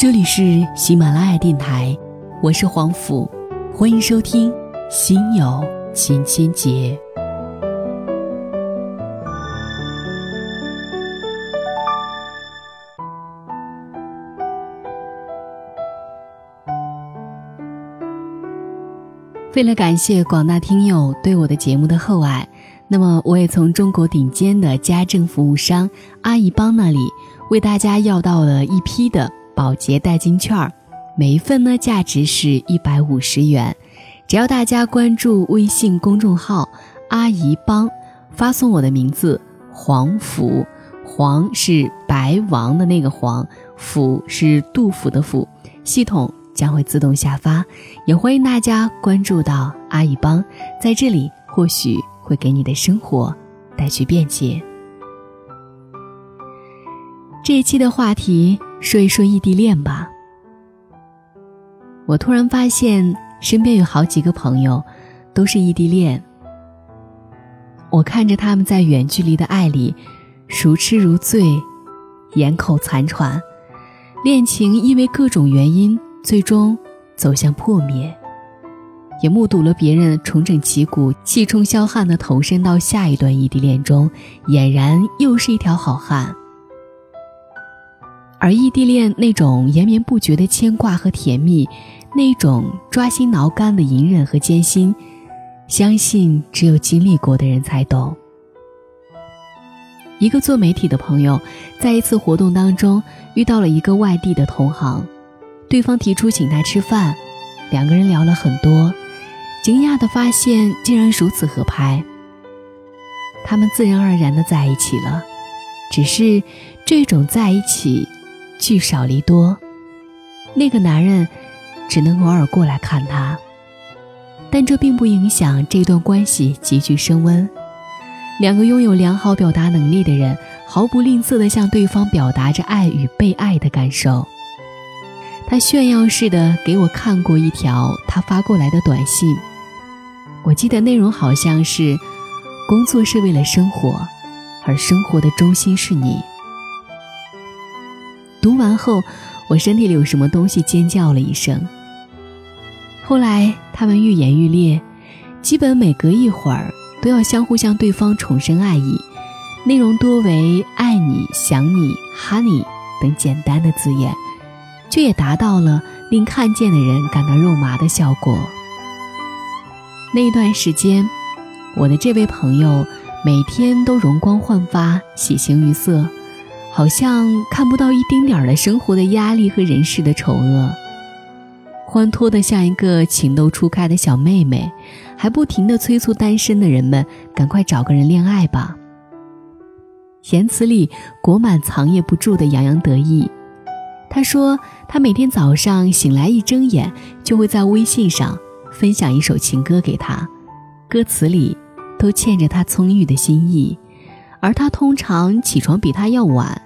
这里是喜马拉雅电台，我是黄甫，欢迎收听《心有千千结》。为了感谢广大听友对我的节目的厚爱，那么我也从中国顶尖的家政服务商阿姨帮那里为大家要到了一批的。保洁代金券，每一份呢价值是一百五十元。只要大家关注微信公众号“阿姨帮”，发送我的名字“黄甫”，黄是白王的那个黄，甫是杜甫的甫，系统将会自动下发。也欢迎大家关注到阿姨帮，在这里或许会给你的生活带去便捷。这一期的话题。说一说异地恋吧。我突然发现身边有好几个朋友都是异地恋。我看着他们在远距离的爱里如痴如醉，眼口残喘，恋情因为各种原因最终走向破灭，也目睹了别人重整旗鼓、气冲霄汉的投身到下一段异地恋中，俨然又是一条好汉。而异地恋那种延绵不绝的牵挂和甜蜜，那种抓心挠肝的隐忍和艰辛，相信只有经历过的人才懂。一个做媒体的朋友，在一次活动当中遇到了一个外地的同行，对方提出请他吃饭，两个人聊了很多，惊讶的发现竟然如此合拍。他们自然而然的在一起了，只是这种在一起。聚少离多，那个男人只能偶尔过来看她，但这并不影响这段关系急剧升温。两个拥有良好表达能力的人，毫不吝啬地向对方表达着爱与被爱的感受。他炫耀似的给我看过一条他发过来的短信，我记得内容好像是：工作是为了生活，而生活的中心是你。读完后，我身体里有什么东西尖叫了一声。后来他们愈演愈烈，基本每隔一会儿都要相互向对方重申爱意，内容多为“爱你”“想你”“哈你”等简单的字眼，却也达到了令看见的人感到肉麻的效果。那一段时间，我的这位朋友每天都容光焕发，喜形于色。好像看不到一丁点儿的生活的压力和人世的丑恶，欢脱的像一个情窦初开的小妹妹，还不停的催促单身的人们赶快找个人恋爱吧。言辞里裹满藏掖不住的洋洋得意。他说他每天早上醒来一睁眼，就会在微信上分享一首情歌给他，歌词里都嵌着他葱郁的心意。而他通常起床比他要晚，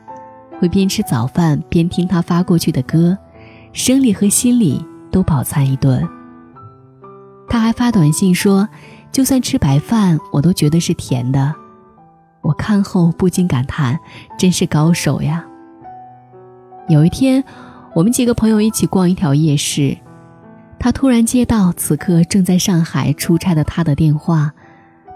会边吃早饭边听他发过去的歌，生理和心理都饱餐一顿。他还发短信说：“就算吃白饭，我都觉得是甜的。”我看后不禁感叹：“真是高手呀！”有一天，我们几个朋友一起逛一条夜市，他突然接到此刻正在上海出差的他的电话。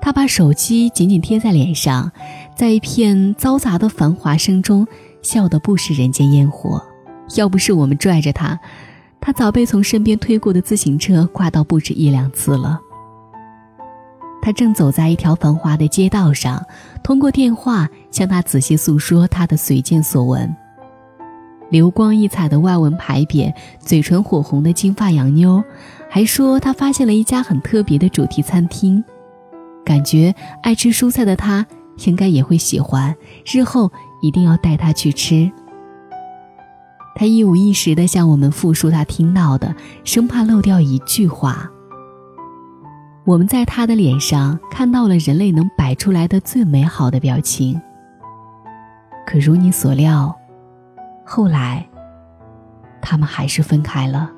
他把手机紧紧贴在脸上，在一片嘈杂的繁华声中，笑得不食人间烟火。要不是我们拽着他，他早被从身边推过的自行车挂到不止一两次了。他正走在一条繁华的街道上，通过电话向他仔细诉说他的随见所闻。流光溢彩的外文牌匾，嘴唇火红的金发洋妞，还说他发现了一家很特别的主题餐厅。感觉爱吃蔬菜的他应该也会喜欢，日后一定要带他去吃。他一五一十地向我们复述他听到的，生怕漏掉一句话。我们在他的脸上看到了人类能摆出来的最美好的表情。可如你所料，后来他们还是分开了。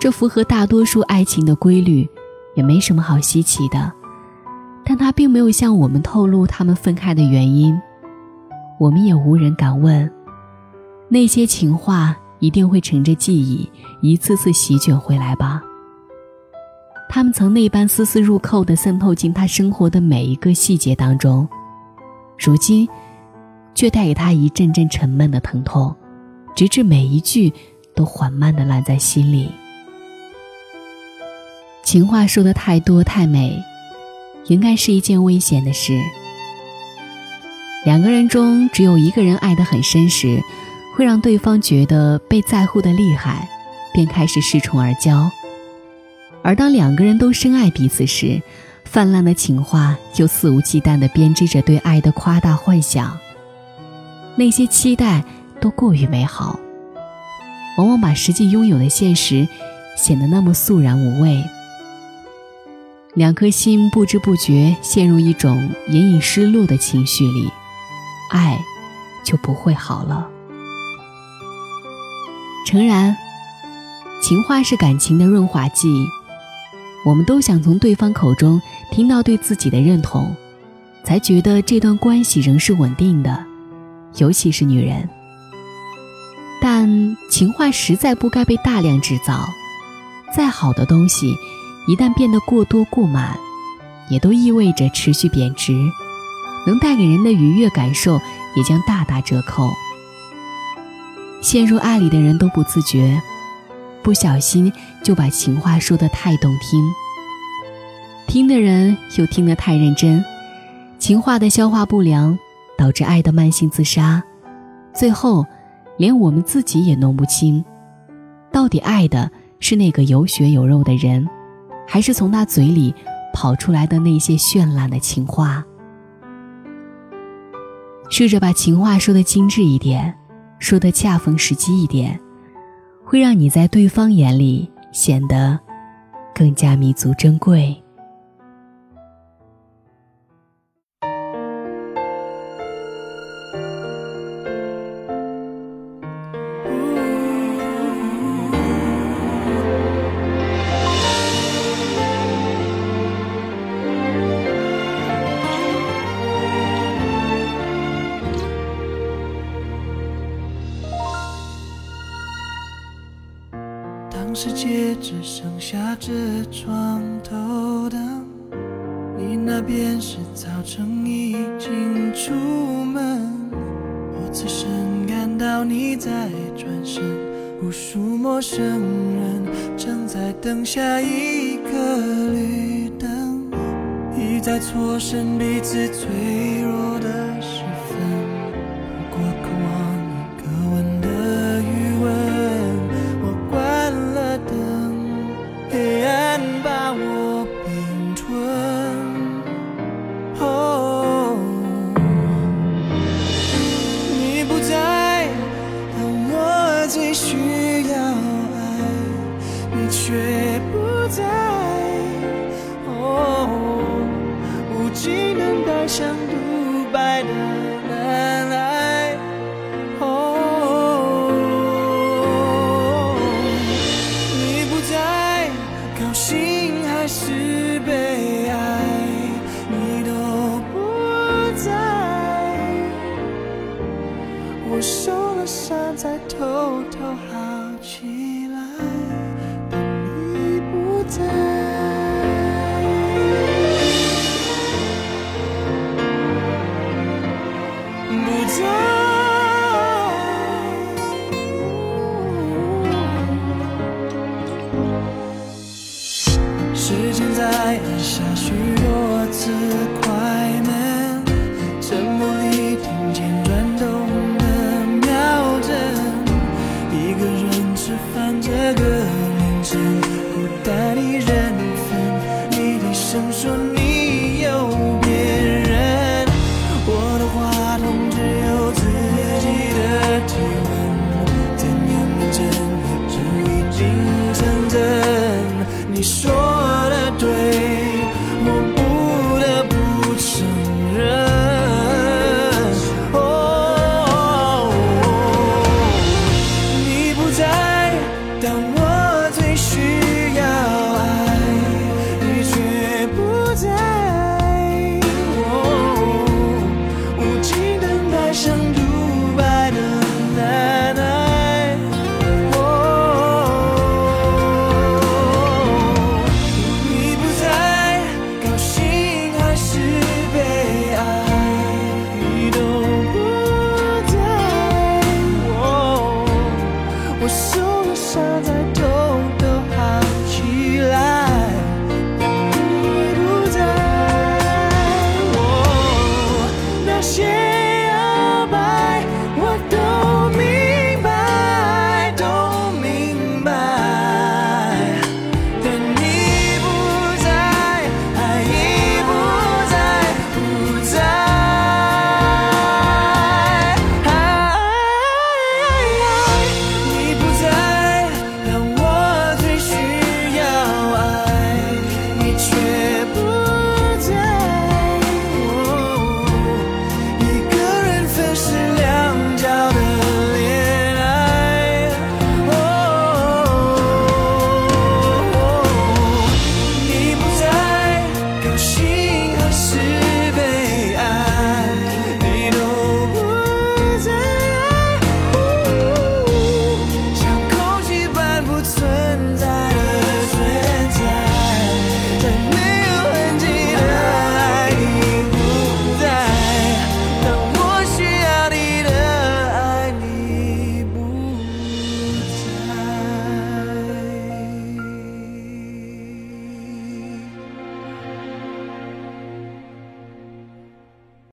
这符合大多数爱情的规律。也没什么好稀奇的，但他并没有向我们透露他们分开的原因，我们也无人敢问。那些情话一定会乘着记忆一次次席卷回来吧。他们曾那般丝丝入扣地渗透进他生活的每一个细节当中，如今，却带给他一阵阵沉闷的疼痛，直至每一句都缓慢地烂在心里。情话说的太多太美，应该是一件危险的事。两个人中只有一个人爱得很深时，会让对方觉得被在乎的厉害，便开始恃宠而骄。而当两个人都深爱彼此时，泛滥的情话又肆无忌惮地编织着对爱的夸大幻想。那些期待都过于美好，往往把实际拥有的现实显得那么肃然无味。两颗心不知不觉陷入一种隐隐失落的情绪里，爱就不会好了。诚然，情话是感情的润滑剂。我们都想从对方口中听到对自己的认同，才觉得这段关系仍是稳定的，尤其是女人。但情话实在不该被大量制造，再好的东西，一旦变得过多过满，也都意味着持续贬值，能带给人的愉悦感受也将大打折扣。陷入爱里的人都不自觉。不小心就把情话说得太动听，听的人又听得太认真，情话的消化不良导致爱的慢性自杀，最后连我们自己也弄不清，到底爱的是那个有血有肉的人，还是从他嘴里跑出来的那些绚烂的情话。试着把情话说的精致一点，说的恰逢时机一点。会让你在对方眼里显得更加弥足珍贵。世界只剩下这床头灯，你那边是早晨已经出门。我此生感到你在转身，无数陌生人正在等下一个绿灯，一再错身彼此脆弱的像独白的难挨。哦，你不在，高兴还是悲哀，你都不在，我受了伤，在偷偷好奇。时间在按下许多次。